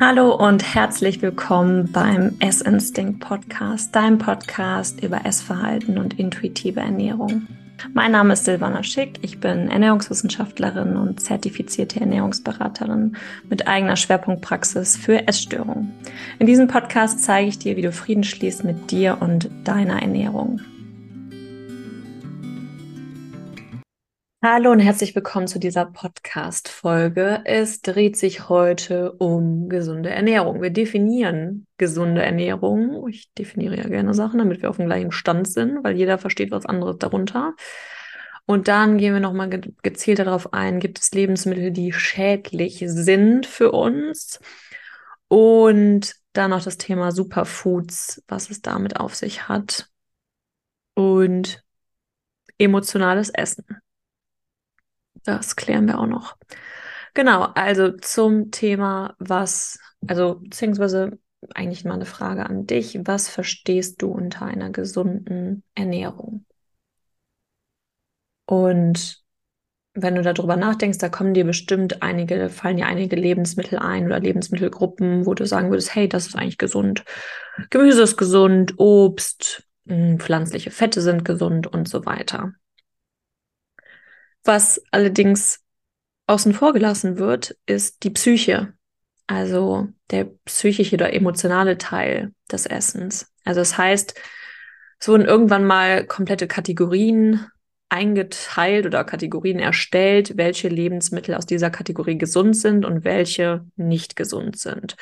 Hallo und herzlich willkommen beim Essinstinct Podcast, deinem Podcast über Essverhalten und intuitive Ernährung. Mein Name ist Silvana Schick, ich bin Ernährungswissenschaftlerin und zertifizierte Ernährungsberaterin mit eigener Schwerpunktpraxis für Essstörungen. In diesem Podcast zeige ich dir, wie du Frieden schließt mit dir und deiner Ernährung. Hallo und herzlich willkommen zu dieser Podcast-Folge. Es dreht sich heute um gesunde Ernährung. Wir definieren gesunde Ernährung. Ich definiere ja gerne Sachen, damit wir auf dem gleichen Stand sind, weil jeder versteht was anderes darunter. Und dann gehen wir nochmal ge gezielt darauf ein, gibt es Lebensmittel, die schädlich sind für uns? Und dann noch das Thema Superfoods, was es damit auf sich hat. Und emotionales Essen. Das klären wir auch noch. Genau, also zum Thema, was, also beziehungsweise eigentlich mal eine Frage an dich. Was verstehst du unter einer gesunden Ernährung? Und wenn du darüber nachdenkst, da kommen dir bestimmt einige, fallen dir einige Lebensmittel ein oder Lebensmittelgruppen, wo du sagen würdest, hey, das ist eigentlich gesund. Gemüse ist gesund, Obst, hm, pflanzliche Fette sind gesund und so weiter. Was allerdings außen vor gelassen wird, ist die Psyche, also der psychische oder emotionale Teil des Essens. Also das heißt, es wurden irgendwann mal komplette Kategorien eingeteilt oder Kategorien erstellt, welche Lebensmittel aus dieser Kategorie gesund sind und welche nicht gesund sind.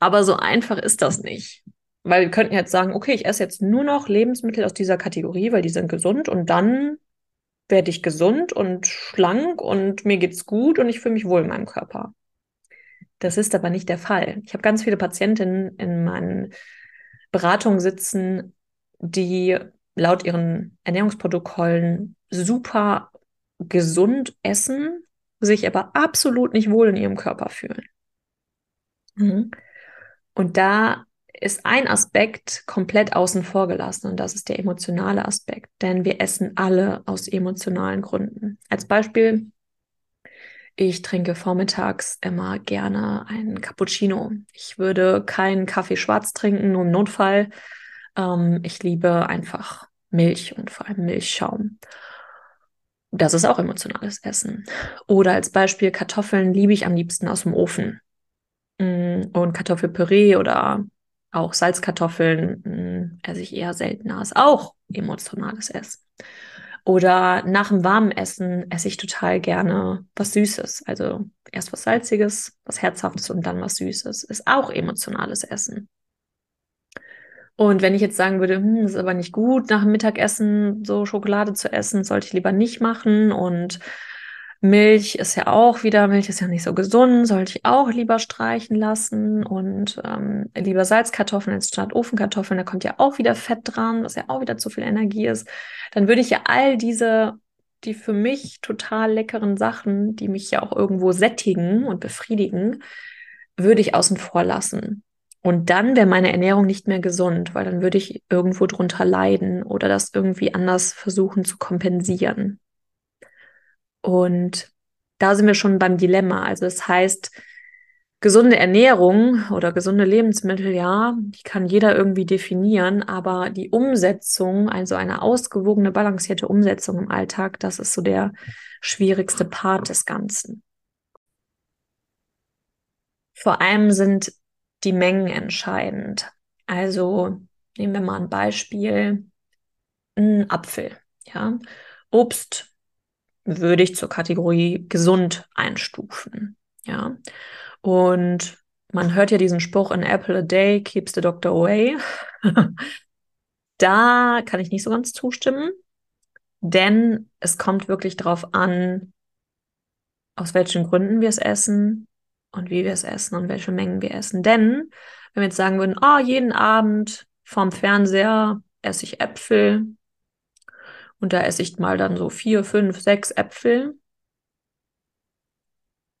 Aber so einfach ist das nicht. Weil wir könnten jetzt sagen, okay, ich esse jetzt nur noch Lebensmittel aus dieser Kategorie, weil die sind gesund und dann werde ich gesund und schlank und mir geht's gut und ich fühle mich wohl in meinem Körper. Das ist aber nicht der Fall. Ich habe ganz viele Patientinnen in meinen Beratungen sitzen, die laut ihren Ernährungsprotokollen super gesund essen, sich aber absolut nicht wohl in ihrem Körper fühlen. Mhm. Und da ist ein Aspekt komplett außen vor gelassen und das ist der emotionale Aspekt, denn wir essen alle aus emotionalen Gründen. Als Beispiel, ich trinke vormittags immer gerne einen Cappuccino. Ich würde keinen Kaffee schwarz trinken, nur im Notfall. Ähm, ich liebe einfach Milch und vor allem Milchschaum. Das ist auch emotionales Essen. Oder als Beispiel Kartoffeln liebe ich am liebsten aus dem Ofen. Mm, und Kartoffelpüree oder auch Salzkartoffeln mh, hm, esse ich eher seltener. Ist auch emotionales Essen. Oder nach dem warmen Essen esse ich total gerne was Süßes. Also erst was Salziges, was Herzhaftes und dann was Süßes. Ist auch emotionales Essen. Und wenn ich jetzt sagen würde, hm, ist aber nicht gut, nach dem Mittagessen so Schokolade zu essen, sollte ich lieber nicht machen. Und Milch ist ja auch wieder, Milch ist ja nicht so gesund, sollte ich auch lieber streichen lassen und ähm, lieber Salzkartoffeln als statt Ofenkartoffeln, da kommt ja auch wieder Fett dran, was ja auch wieder zu viel Energie ist. Dann würde ich ja all diese, die für mich total leckeren Sachen, die mich ja auch irgendwo sättigen und befriedigen, würde ich außen vor lassen. Und dann wäre meine Ernährung nicht mehr gesund, weil dann würde ich irgendwo drunter leiden oder das irgendwie anders versuchen zu kompensieren. Und da sind wir schon beim Dilemma. Also das heißt, gesunde Ernährung oder gesunde Lebensmittel, ja, die kann jeder irgendwie definieren, aber die Umsetzung, also eine ausgewogene, balancierte Umsetzung im Alltag, das ist so der schwierigste Part des Ganzen. Vor allem sind die Mengen entscheidend. Also nehmen wir mal ein Beispiel, ein Apfel, ja. Obst würde ich zur Kategorie gesund einstufen. Ja. Und man hört ja diesen Spruch, an apple a day keeps the doctor away. da kann ich nicht so ganz zustimmen, denn es kommt wirklich darauf an, aus welchen Gründen wir es essen und wie wir es essen und welche Mengen wir essen. Denn wenn wir jetzt sagen würden, oh, jeden Abend vorm Fernseher esse ich Äpfel, und da esse ich mal dann so vier, fünf, sechs Äpfel.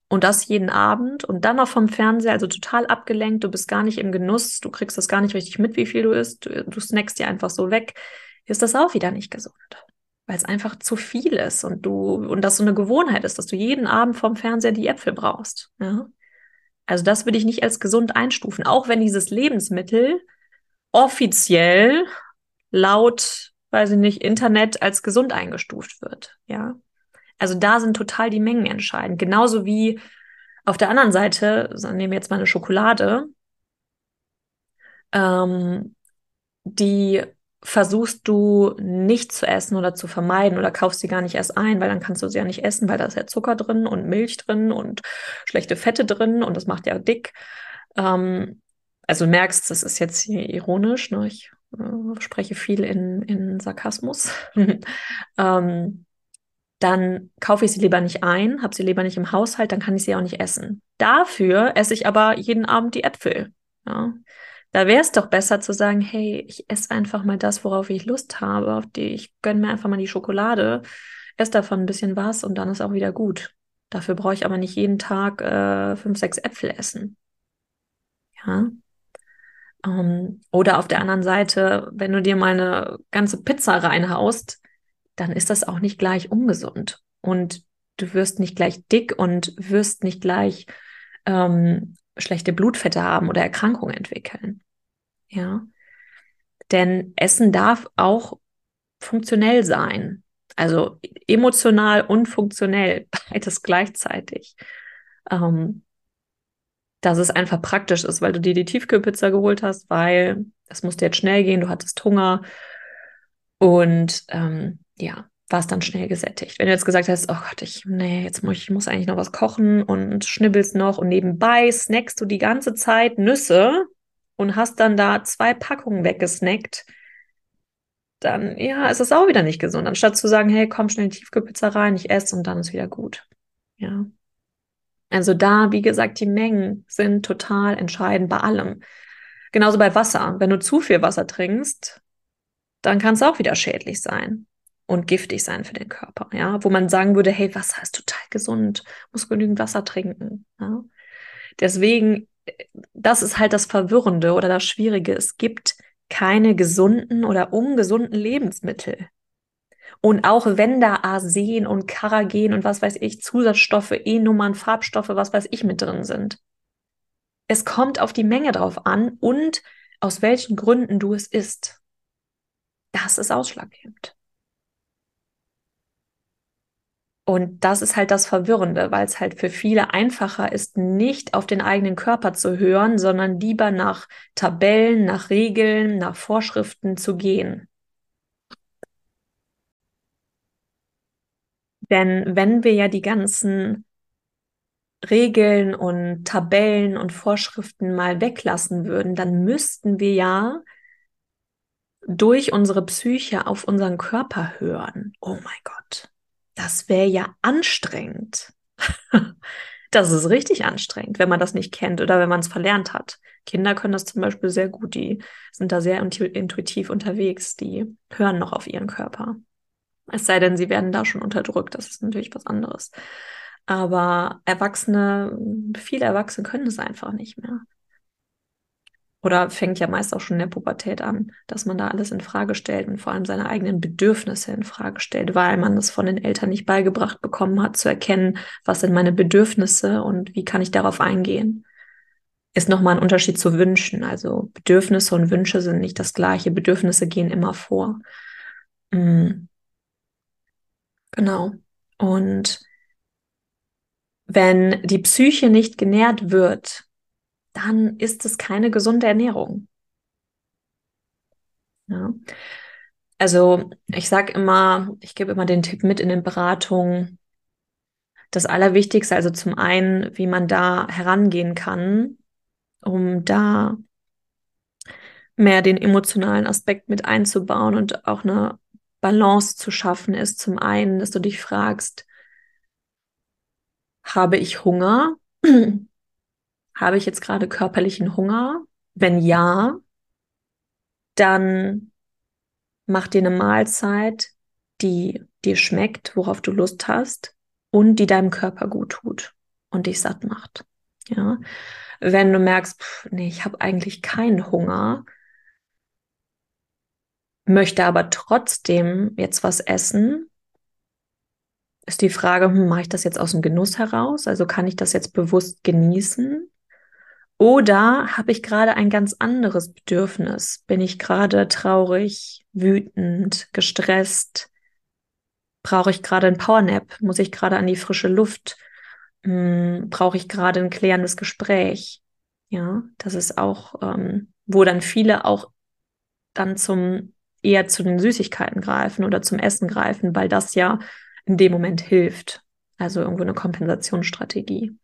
Und das jeden Abend und dann noch vom Fernseher, also total abgelenkt, du bist gar nicht im Genuss, du kriegst das gar nicht richtig mit, wie viel du isst, du, du snackst dir einfach so weg, ist das auch wieder nicht gesund. Weil es einfach zu viel ist und du, und das so eine Gewohnheit ist, dass du jeden Abend vom Fernseher die Äpfel brauchst. Ja? Also das würde ich nicht als gesund einstufen, auch wenn dieses Lebensmittel offiziell laut, weiß ich nicht, Internet als gesund eingestuft wird. Ja. Also da sind total die Mengen entscheidend. Genauso wie auf der anderen Seite, nehmen wir jetzt mal eine Schokolade, ähm, die versuchst du nicht zu essen oder zu vermeiden oder kaufst sie gar nicht erst ein, weil dann kannst du sie ja nicht essen, weil da ist ja Zucker drin und Milch drin und schlechte Fette drin und das macht ja dick. Ähm, also merkst, das ist jetzt hier ironisch, ne? ich äh, spreche viel in, in Sarkasmus. ähm, dann kaufe ich sie lieber nicht ein, habe sie lieber nicht im Haushalt, dann kann ich sie auch nicht essen. Dafür esse ich aber jeden Abend die Äpfel. Ja? Da wäre es doch besser zu sagen, hey, ich esse einfach mal das, worauf ich Lust habe, auf die ich gönne mir einfach mal die Schokolade, esse davon ein bisschen was und dann ist auch wieder gut. Dafür brauche ich aber nicht jeden Tag äh, fünf, sechs Äpfel essen. Ja. Ähm, oder auf der anderen Seite, wenn du dir mal eine ganze Pizza reinhaust, dann ist das auch nicht gleich ungesund. Und du wirst nicht gleich dick und wirst nicht gleich ähm, schlechte Blutfette haben oder Erkrankungen entwickeln. Ja. Denn Essen darf auch funktionell sein. Also emotional und funktionell, beides gleichzeitig. Ähm, dass es einfach praktisch ist, weil du dir die Tiefkühlpizza geholt hast, weil es musste jetzt schnell gehen, du hattest Hunger und ähm, ja, warst dann schnell gesättigt. Wenn du jetzt gesagt hast, oh Gott, ich, nee, jetzt muss ich muss eigentlich noch was kochen und schnibbelst noch und nebenbei snackst du die ganze Zeit Nüsse und hast dann da zwei Packungen weggesnackt, dann ja, ist es auch wieder nicht gesund. Anstatt zu sagen, hey, komm schnell in die Tiefkühlpizza rein, ich esse und dann ist wieder gut. Ja. Also da, wie gesagt, die Mengen sind total entscheidend bei allem. Genauso bei Wasser. Wenn du zu viel Wasser trinkst, dann kann es auch wieder schädlich sein und giftig sein für den Körper, ja, wo man sagen würde, hey, Wasser ist total gesund, muss genügend Wasser trinken. Ja? Deswegen, das ist halt das Verwirrende oder das Schwierige. Es gibt keine gesunden oder ungesunden Lebensmittel. Und auch wenn da Arsen und Karagen und was weiß ich, Zusatzstoffe, E-Nummern, Farbstoffe, was weiß ich mit drin sind. Es kommt auf die Menge drauf an und aus welchen Gründen du es isst. Das ist ausschlaggebend. Und das ist halt das Verwirrende, weil es halt für viele einfacher ist, nicht auf den eigenen Körper zu hören, sondern lieber nach Tabellen, nach Regeln, nach Vorschriften zu gehen. Denn wenn wir ja die ganzen Regeln und Tabellen und Vorschriften mal weglassen würden, dann müssten wir ja durch unsere Psyche auf unseren Körper hören. Oh mein Gott das wäre ja anstrengend. das ist richtig anstrengend, wenn man das nicht kennt oder wenn man es verlernt hat. Kinder können das zum Beispiel sehr gut, die sind da sehr intuitiv unterwegs, die hören noch auf ihren Körper. Es sei denn, sie werden da schon unterdrückt, das ist natürlich was anderes. Aber Erwachsene, viele Erwachsene können es einfach nicht mehr. Oder fängt ja meist auch schon in der Pubertät an, dass man da alles in Frage stellt und vor allem seine eigenen Bedürfnisse in Frage stellt, weil man das von den Eltern nicht beigebracht bekommen hat, zu erkennen, was sind meine Bedürfnisse und wie kann ich darauf eingehen. Ist nochmal ein Unterschied zu Wünschen. Also Bedürfnisse und Wünsche sind nicht das gleiche. Bedürfnisse gehen immer vor. Mhm. Genau. Und wenn die Psyche nicht genährt wird, dann ist es keine gesunde Ernährung. Ja. Also ich sage immer, ich gebe immer den Tipp mit in den Beratungen. Das Allerwichtigste, also zum einen, wie man da herangehen kann, um da mehr den emotionalen Aspekt mit einzubauen und auch eine Balance zu schaffen, ist zum einen, dass du dich fragst, habe ich Hunger? Habe ich jetzt gerade körperlichen Hunger? Wenn ja, dann mach dir eine Mahlzeit, die dir schmeckt, worauf du Lust hast und die deinem Körper gut tut und dich satt macht. Ja, wenn du merkst, pff, nee, ich habe eigentlich keinen Hunger, möchte aber trotzdem jetzt was essen, ist die Frage, hm, mache ich das jetzt aus dem Genuss heraus? Also kann ich das jetzt bewusst genießen? Oder habe ich gerade ein ganz anderes Bedürfnis? Bin ich gerade traurig, wütend, gestresst? Brauche ich gerade ein Powernap? Muss ich gerade an die frische Luft? Hm, brauche ich gerade ein klärendes Gespräch? Ja, das ist auch, ähm, wo dann viele auch dann zum eher zu den Süßigkeiten greifen oder zum Essen greifen, weil das ja in dem Moment hilft. Also irgendwo eine Kompensationsstrategie.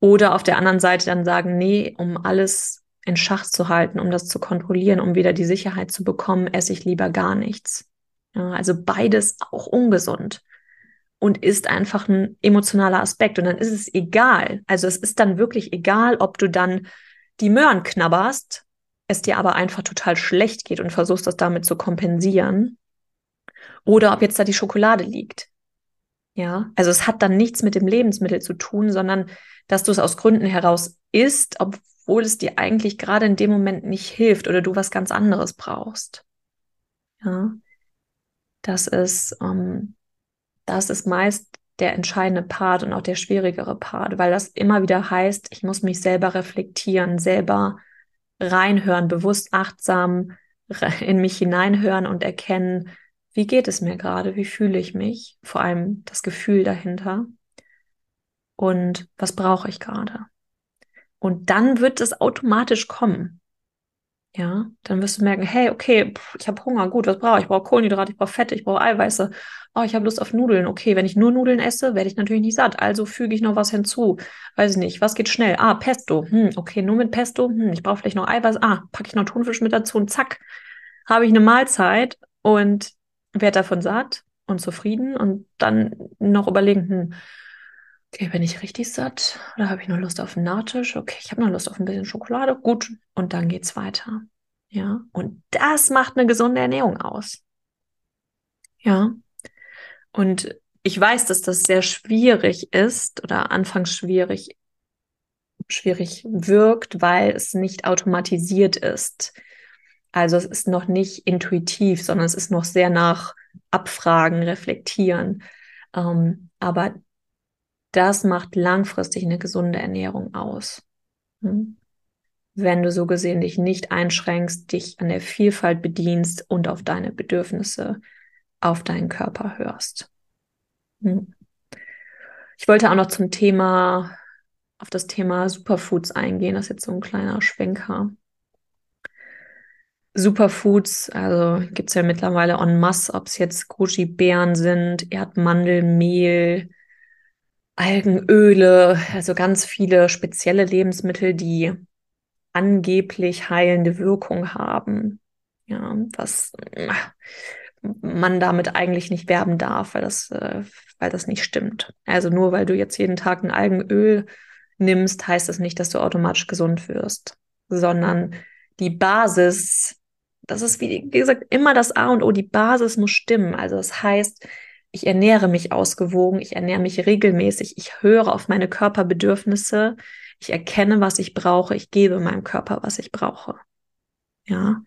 Oder auf der anderen Seite dann sagen, nee, um alles in Schach zu halten, um das zu kontrollieren, um wieder die Sicherheit zu bekommen, esse ich lieber gar nichts. Ja, also beides auch ungesund und ist einfach ein emotionaler Aspekt. Und dann ist es egal. Also es ist dann wirklich egal, ob du dann die Möhren knabberst, es dir aber einfach total schlecht geht und versuchst das damit zu kompensieren. Oder ob jetzt da die Schokolade liegt. Ja, also es hat dann nichts mit dem Lebensmittel zu tun, sondern dass du es aus Gründen heraus isst, obwohl es dir eigentlich gerade in dem Moment nicht hilft oder du was ganz anderes brauchst. Ja, das ist ähm, das ist meist der entscheidende Part und auch der schwierigere Part, weil das immer wieder heißt, ich muss mich selber reflektieren, selber reinhören, bewusst achtsam in mich hineinhören und erkennen, wie geht es mir gerade, wie fühle ich mich, vor allem das Gefühl dahinter und was brauche ich gerade. Und dann wird es automatisch kommen. Ja, dann wirst du merken, hey, okay, ich habe Hunger, gut, was brauche ich? Ich brauche Kohlenhydrate, ich brauche Fette, ich brauche Eiweiße. Oh, ich habe Lust auf Nudeln. Okay, wenn ich nur Nudeln esse, werde ich natürlich nicht satt. Also füge ich noch was hinzu. Weiß ich nicht, was geht schnell? Ah, Pesto. Hm, okay, nur mit Pesto. Hm, ich brauche vielleicht noch Eiweiß. Ah, packe ich noch Thunfisch mit dazu und zack, habe ich eine Mahlzeit und werde davon satt und zufrieden und dann noch überlegen, hm, Okay, bin ich richtig satt? Oder habe ich nur Lust auf einen Nachtisch? Okay, ich habe nur Lust auf ein bisschen Schokolade. Gut. Und dann geht's weiter. Ja. Und das macht eine gesunde Ernährung aus. Ja. Und ich weiß, dass das sehr schwierig ist oder anfangs schwierig, schwierig wirkt, weil es nicht automatisiert ist. Also es ist noch nicht intuitiv, sondern es ist noch sehr nach Abfragen, Reflektieren. Ähm, aber das macht langfristig eine gesunde Ernährung aus. Hm? Wenn du so gesehen dich nicht einschränkst, dich an der Vielfalt bedienst und auf deine Bedürfnisse, auf deinen Körper hörst. Hm? Ich wollte auch noch zum Thema, auf das Thema Superfoods eingehen. Das ist jetzt so ein kleiner Schwenker. Superfoods, also gibt es ja mittlerweile en masse, ob es jetzt Goji-Beeren sind, Erdmandelmehl, Algenöle, also ganz viele spezielle Lebensmittel, die angeblich heilende Wirkung haben. Ja, was man damit eigentlich nicht werben darf, weil das, äh, weil das nicht stimmt. Also nur weil du jetzt jeden Tag ein Algenöl nimmst, heißt das nicht, dass du automatisch gesund wirst, sondern die Basis, das ist wie gesagt immer das A und O, die Basis muss stimmen. Also das heißt, ich ernähre mich ausgewogen, ich ernähre mich regelmäßig, ich höre auf meine Körperbedürfnisse, ich erkenne, was ich brauche, ich gebe meinem Körper, was ich brauche. Ja.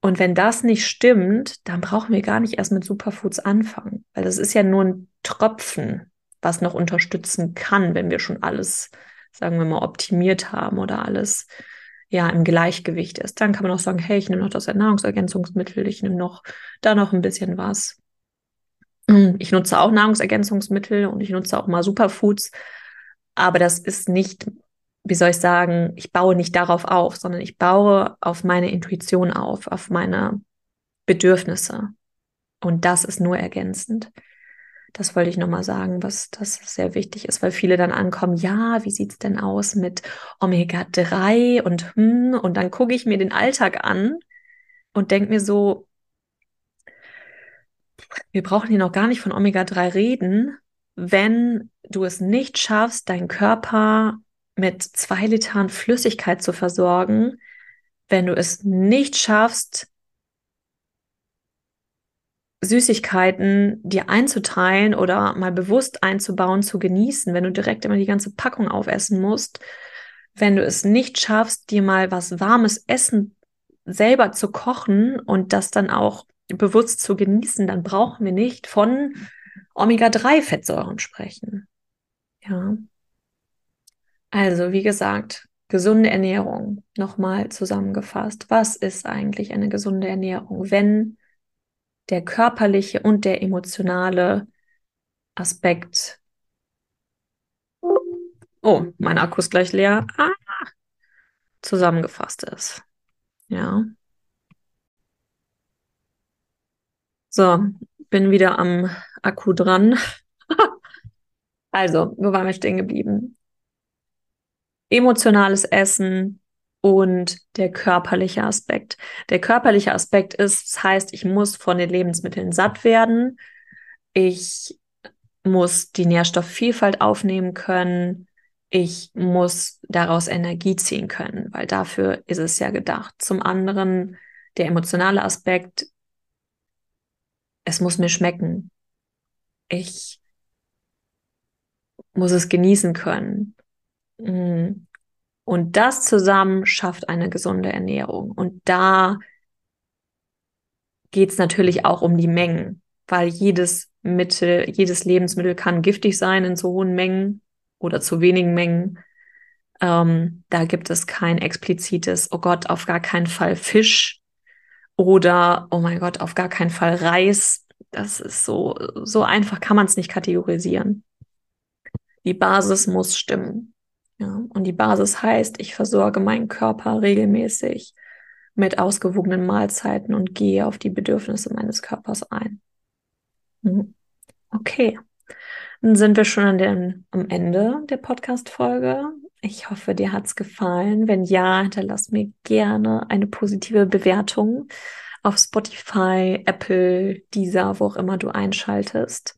Und wenn das nicht stimmt, dann brauchen wir gar nicht erst mit Superfoods anfangen, weil das ist ja nur ein Tropfen, was noch unterstützen kann, wenn wir schon alles, sagen wir mal, optimiert haben oder alles ja im Gleichgewicht ist. Dann kann man auch sagen, hey, ich nehme noch das Nahrungsergänzungsmittel, ich nehme noch da noch ein bisschen was. Hm, ich nutze auch Nahrungsergänzungsmittel und ich nutze auch mal Superfoods, aber das ist nicht, wie soll ich sagen, ich baue nicht darauf auf, sondern ich baue auf meine Intuition auf, auf meine Bedürfnisse. Und das ist nur ergänzend. Das wollte ich nochmal sagen, was das sehr wichtig ist, weil viele dann ankommen, ja, wie sieht's denn aus mit Omega-3 und hm, und dann gucke ich mir den Alltag an und denke mir so, wir brauchen hier noch gar nicht von Omega-3 reden, wenn du es nicht schaffst, deinen Körper mit zwei Litern Flüssigkeit zu versorgen, wenn du es nicht schaffst, Süßigkeiten dir einzuteilen oder mal bewusst einzubauen, zu genießen, wenn du direkt immer die ganze Packung aufessen musst, wenn du es nicht schaffst, dir mal was warmes Essen selber zu kochen und das dann auch bewusst zu genießen, dann brauchen wir nicht von Omega-3-Fettsäuren sprechen. Ja. Also, wie gesagt, gesunde Ernährung. Nochmal zusammengefasst. Was ist eigentlich eine gesunde Ernährung? Wenn der körperliche und der emotionale Aspekt. Oh, mein Akku ist gleich leer. Ah, zusammengefasst ist. Ja. So, bin wieder am Akku dran. also, wo waren wir stehen geblieben? Emotionales Essen und der körperliche Aspekt. Der körperliche Aspekt ist, das heißt, ich muss von den Lebensmitteln satt werden. Ich muss die Nährstoffvielfalt aufnehmen können. Ich muss daraus Energie ziehen können, weil dafür ist es ja gedacht. Zum anderen der emotionale Aspekt, es muss mir schmecken. Ich muss es genießen können. Mm. Und das zusammen schafft eine gesunde Ernährung. Und da geht es natürlich auch um die Mengen, weil jedes Mittel, jedes Lebensmittel kann giftig sein in zu hohen Mengen oder zu wenigen Mengen. Ähm, da gibt es kein explizites, oh Gott, auf gar keinen Fall Fisch oder, oh mein Gott, auf gar keinen Fall Reis. Das ist so, so einfach kann man es nicht kategorisieren. Die Basis muss stimmen. Ja, und die Basis heißt, ich versorge meinen Körper regelmäßig mit ausgewogenen Mahlzeiten und gehe auf die Bedürfnisse meines Körpers ein. Mhm. Okay, dann sind wir schon an den, am Ende der Podcast-Folge. Ich hoffe, dir hat's gefallen. Wenn ja, hinterlass mir gerne eine positive Bewertung auf Spotify, Apple, Deezer, wo auch immer du einschaltest.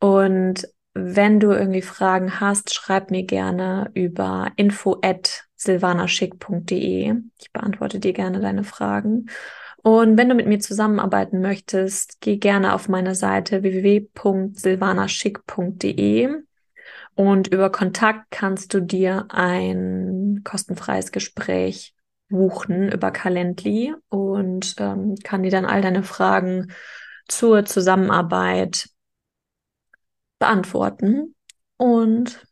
Und wenn du irgendwie Fragen hast, schreib mir gerne über info at silvanaschick.de. Ich beantworte dir gerne deine Fragen. Und wenn du mit mir zusammenarbeiten möchtest, geh gerne auf meine Seite www.silvanaschick.de und über Kontakt kannst du dir ein kostenfreies Gespräch buchen über Calendly und ähm, kann dir dann all deine Fragen zur Zusammenarbeit beantworten. Und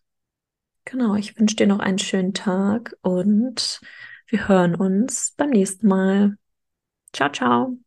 genau, ich wünsche dir noch einen schönen Tag und wir hören uns beim nächsten Mal. Ciao, ciao.